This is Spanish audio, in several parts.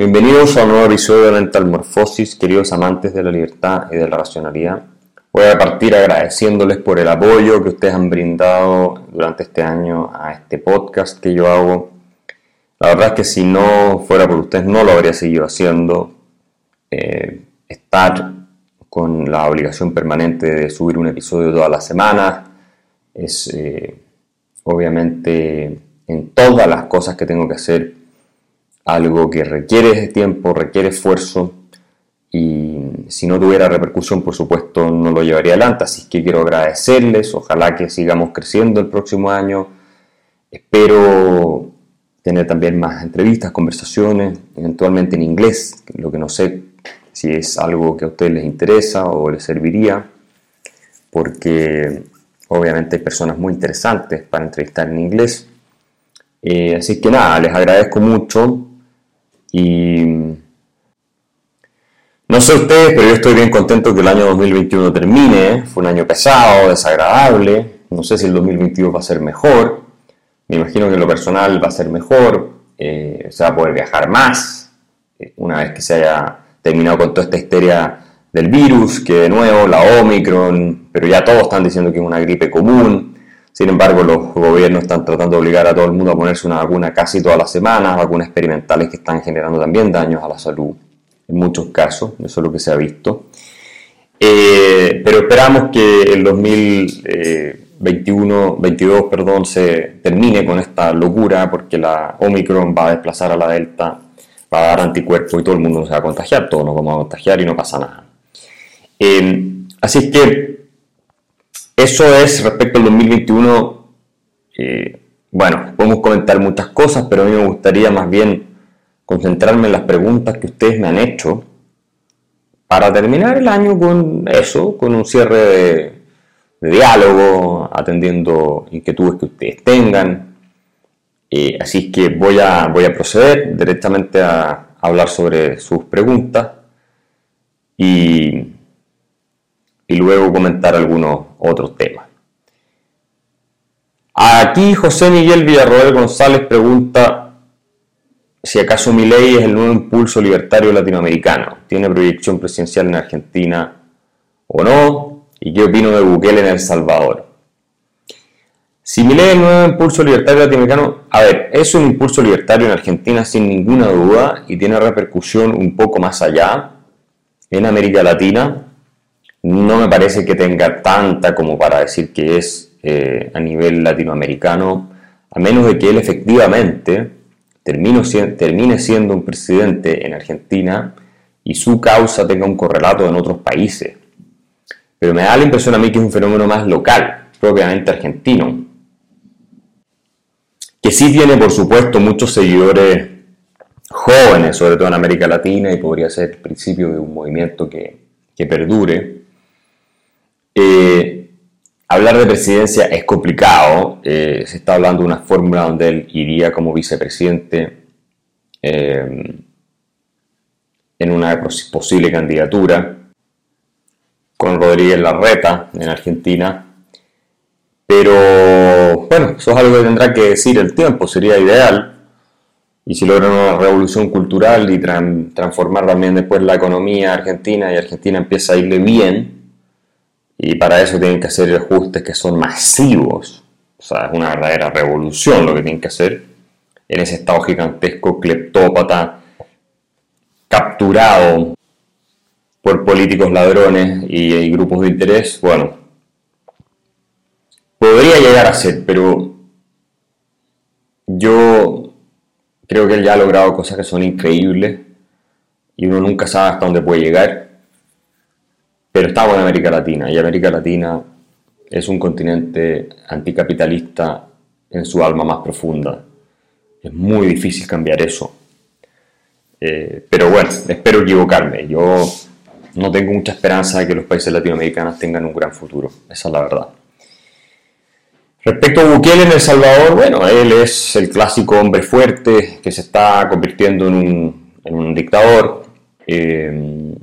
Bienvenidos a un nuevo episodio de Mental Morfosis, queridos amantes de la libertad y de la racionalidad. Voy a partir agradeciéndoles por el apoyo que ustedes han brindado durante este año a este podcast que yo hago. La verdad es que si no fuera por ustedes no lo habría seguido haciendo. Eh, estar con la obligación permanente de subir un episodio todas las semanas es eh, obviamente en todas las cosas que tengo que hacer algo que requiere tiempo, requiere esfuerzo y si no tuviera repercusión, por supuesto, no lo llevaría adelante. Así que quiero agradecerles, ojalá que sigamos creciendo el próximo año. Espero tener también más entrevistas, conversaciones, eventualmente en inglés, lo que no sé si es algo que a ustedes les interesa o les serviría, porque obviamente hay personas muy interesantes para entrevistar en inglés. Eh, así que nada, les agradezco mucho y no sé ustedes, pero yo estoy bien contento que el año 2021 termine. Fue un año pesado, desagradable. No sé si el 2022 va a ser mejor. Me imagino que en lo personal va a ser mejor. Eh, se va a poder viajar más eh, una vez que se haya terminado con toda esta histeria del virus, que de nuevo la Omicron, pero ya todos están diciendo que es una gripe común. Sin embargo, los gobiernos están tratando de obligar a todo el mundo a ponerse una vacuna casi todas las semanas, vacunas experimentales que están generando también daños a la salud, en muchos casos, eso es lo que se ha visto. Eh, pero esperamos que el 2021, 22, perdón, se termine con esta locura, porque la Omicron va a desplazar a la Delta, va a dar anticuerpos y todo el mundo se va a contagiar, todos nos vamos a contagiar y no pasa nada. Eh, así que eso es respecto al 2021. Eh, bueno, podemos comentar muchas cosas, pero a mí me gustaría más bien concentrarme en las preguntas que ustedes me han hecho para terminar el año con eso, con un cierre de, diálogo, atendiendo inquietudes que ustedes tengan. Eh, así que voy a, voy a proceder directamente a hablar sobre sus preguntas y y luego comentar algunos otros temas. Aquí José Miguel Villarroel González pregunta si acaso mi ley es el nuevo impulso libertario latinoamericano. ¿Tiene proyección presidencial en Argentina o no? ¿Y qué opino de Bukele en El Salvador? Si mi ley es el nuevo impulso libertario latinoamericano, a ver, es un impulso libertario en Argentina sin ninguna duda y tiene repercusión un poco más allá en América Latina no me parece que tenga tanta como para decir que es eh, a nivel latinoamericano, a menos de que él efectivamente termine siendo un presidente en Argentina y su causa tenga un correlato en otros países. Pero me da la impresión a mí que es un fenómeno más local, propiamente argentino, que sí tiene por supuesto muchos seguidores jóvenes, sobre todo en América Latina, y podría ser el principio de un movimiento que, que perdure, eh, hablar de presidencia es complicado. Eh, se está hablando de una fórmula donde él iría como vicepresidente eh, en una posible candidatura con Rodríguez Larreta en Argentina. Pero bueno, eso es algo que tendrá que decir el tiempo, sería ideal. Y si logran una revolución cultural y transformar también después la economía argentina y Argentina empieza a irle bien, y para eso tienen que hacer ajustes que son masivos. O sea, es una verdadera revolución lo que tienen que hacer en ese estado gigantesco, cleptópata, capturado por políticos ladrones y, grupos de interés. Bueno, podría llegar a ser, pero yo creo que él ya ha logrado cosas que son increíbles y uno nunca sabe hasta dónde puede llegar pero estamos en América Latina y América Latina es un continente anticapitalista en su alma más profunda. Es muy difícil cambiar eso. Eh, pero bueno, espero equivocarme. Yo no tengo mucha esperanza de que los países latinoamericanos tengan un gran futuro. Esa es la verdad. Respecto a Bukele en El Salvador, bueno, él es el clásico hombre fuerte que se está convirtiendo en un, dictador. Eh,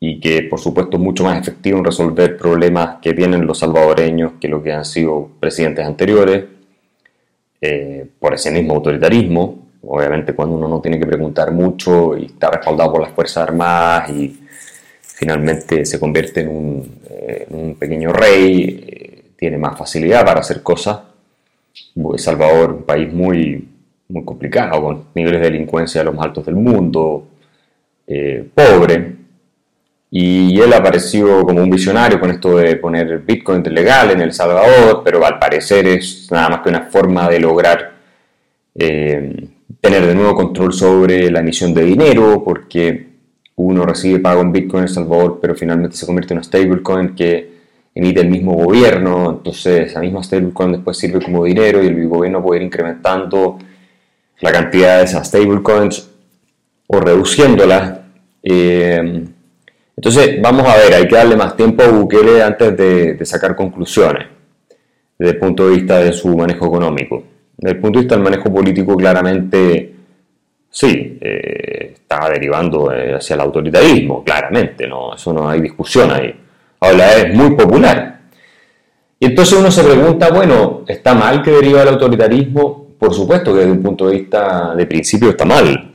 y que por supuesto es mucho más efectivo en resolver problemas que tienen los salvadoreños que lo que han sido presidentes anteriores, eh, por ese mismo autoritarismo, obviamente cuando uno no tiene que preguntar mucho y está respaldado por las Fuerzas Armadas y finalmente se convierte en un, eh, pequeño rey, eh, tiene más facilidad para hacer cosas. Salvador, un país muy, muy complicado, con niveles de delincuencia de los más altos del mundo, eh, pobre, y él apareció como un visionario con esto de poner Bitcoin legal en El Salvador, pero al parecer es nada más que una forma de lograr eh, tener de nuevo control sobre la emisión de dinero, porque uno recibe pago en Bitcoin en El Salvador, pero finalmente se convierte en una stablecoin que emite el mismo gobierno, entonces esa misma stablecoin después sirve como dinero y el gobierno puede ir incrementando la cantidad de esas stablecoins o reduciéndolas. Eh, entonces, vamos a ver, hay que darle más tiempo a Bukele antes de, sacar conclusiones desde el punto de vista de su manejo económico. Desde el punto de vista del manejo político, claramente, sí, eh, está derivando eh, hacia el autoritarismo, claramente, no, eso no hay discusión ahí. Ahora es muy popular. Y entonces uno se pregunta, bueno, ¿está mal que deriva el autoritarismo? Por supuesto que desde un punto de vista de principio está mal,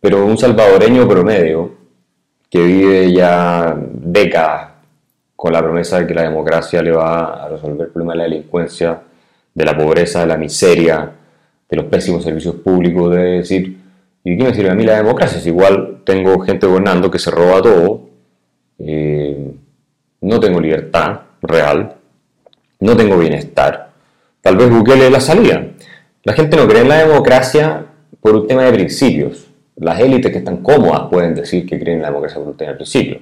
pero un salvadoreño promedio que vive ya décadas con la promesa de que la democracia le va a resolver el problema de la delincuencia, de la pobreza, de la miseria, de los pésimos servicios públicos, debe decir, ¿y qué me sirve a mí la democracia? Si igual tengo gente gobernando que se roba todo, eh, no tengo libertad real, no tengo bienestar. Tal vez Bukele es la salida. La gente no cree en la democracia por un tema de principios las élites que están cómodas pueden decir que creen en la democracia voluntaria al principio.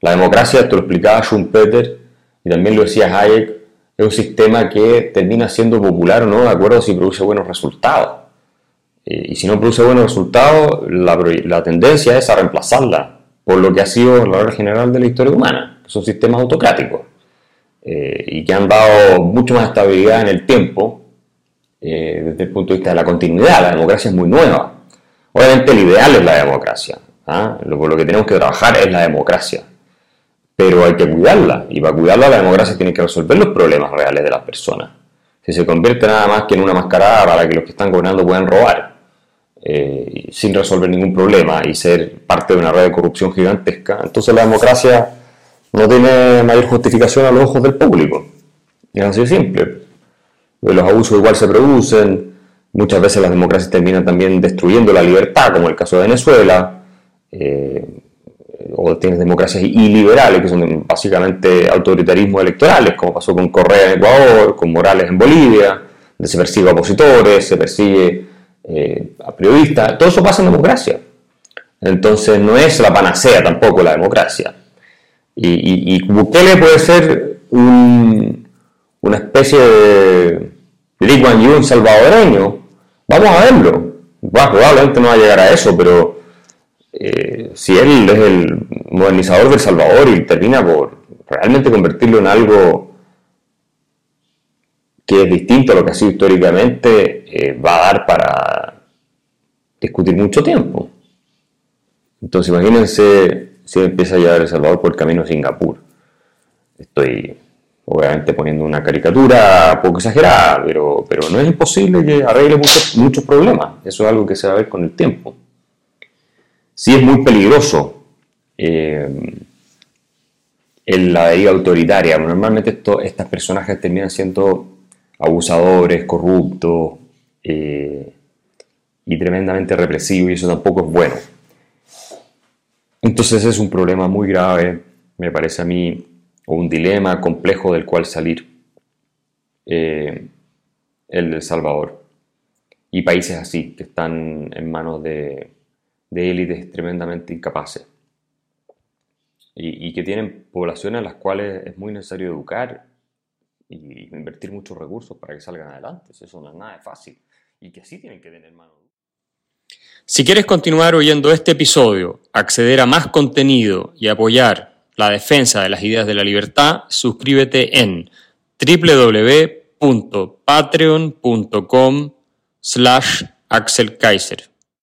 La democracia, esto lo explicaba Schumpeter y también lo decía Hayek, es un sistema que termina siendo popular o no de acuerdo si produce buenos resultados. Eh, y si no produce buenos resultados, la, tendencia es a reemplazarla por lo que ha sido la hora general de la historia humana, que son sistemas autocráticos eh, y que han dado mucho más estabilidad en el tiempo eh, desde el punto de vista de la continuidad. La democracia es muy nueva, Obviamente el ideal es la democracia. ¿ah? Lo, lo que tenemos que trabajar es la democracia. Pero hay que cuidarla. Y para cuidarla la democracia tiene que resolver los problemas reales de las personas. Si se convierte nada más que en una mascarada para que los que están gobernando puedan robar, eh, sin resolver ningún problema y ser parte de una red de corrupción gigantesca, entonces la democracia no tiene mayor justificación a los ojos del público. Es así de simple. Los abusos igual se producen, Muchas veces las democracias terminan también destruyendo la libertad, como el caso de Venezuela, eh, o tienes democracias iliberales, que son básicamente autoritarismos electorales, como pasó con Correa en Ecuador, con Morales en Bolivia, donde se persigue a opositores, se persigue eh, a periodistas, todo eso pasa en democracia. Entonces no es la panacea tampoco la democracia. Y, y, Bukele puede ser una especie de Lee Kuan Yew salvadoreño, Vamos a verlo. probablemente no va a llegar a eso, pero eh, si él es el modernizador del Salvador y termina por realmente convertirlo en algo que es distinto a lo que ha sido históricamente, eh, va a dar para discutir mucho tiempo. Entonces imagínense si empieza a llevar El Salvador por el camino de Singapur. Estoy obviamente poniendo una caricatura poco exagerada, pero, pero no es imposible que arregle muchos, muchos problemas. Eso es algo que se va a ver con el tiempo. Sí es muy peligroso eh, en la deriva autoritaria. Normalmente esto, estas personajes terminan siendo abusadores, corruptos eh, y tremendamente represivos y eso tampoco es bueno. Entonces es un problema muy grave, me parece a mí, o un dilema complejo del cual salir eh, El Salvador. Y países así, que están en manos de, élites tremendamente incapaces. Y, que tienen poblaciones a las cuales es muy necesario educar y invertir muchos recursos para que salgan adelante. Eso no es nada fácil. Y que así tienen que tener manos. Si quieres continuar oyendo este episodio, acceder a más contenido y apoyar la defensa de las ideas de la libertad, suscríbete en www.patreon.com slash Axel Kaiser.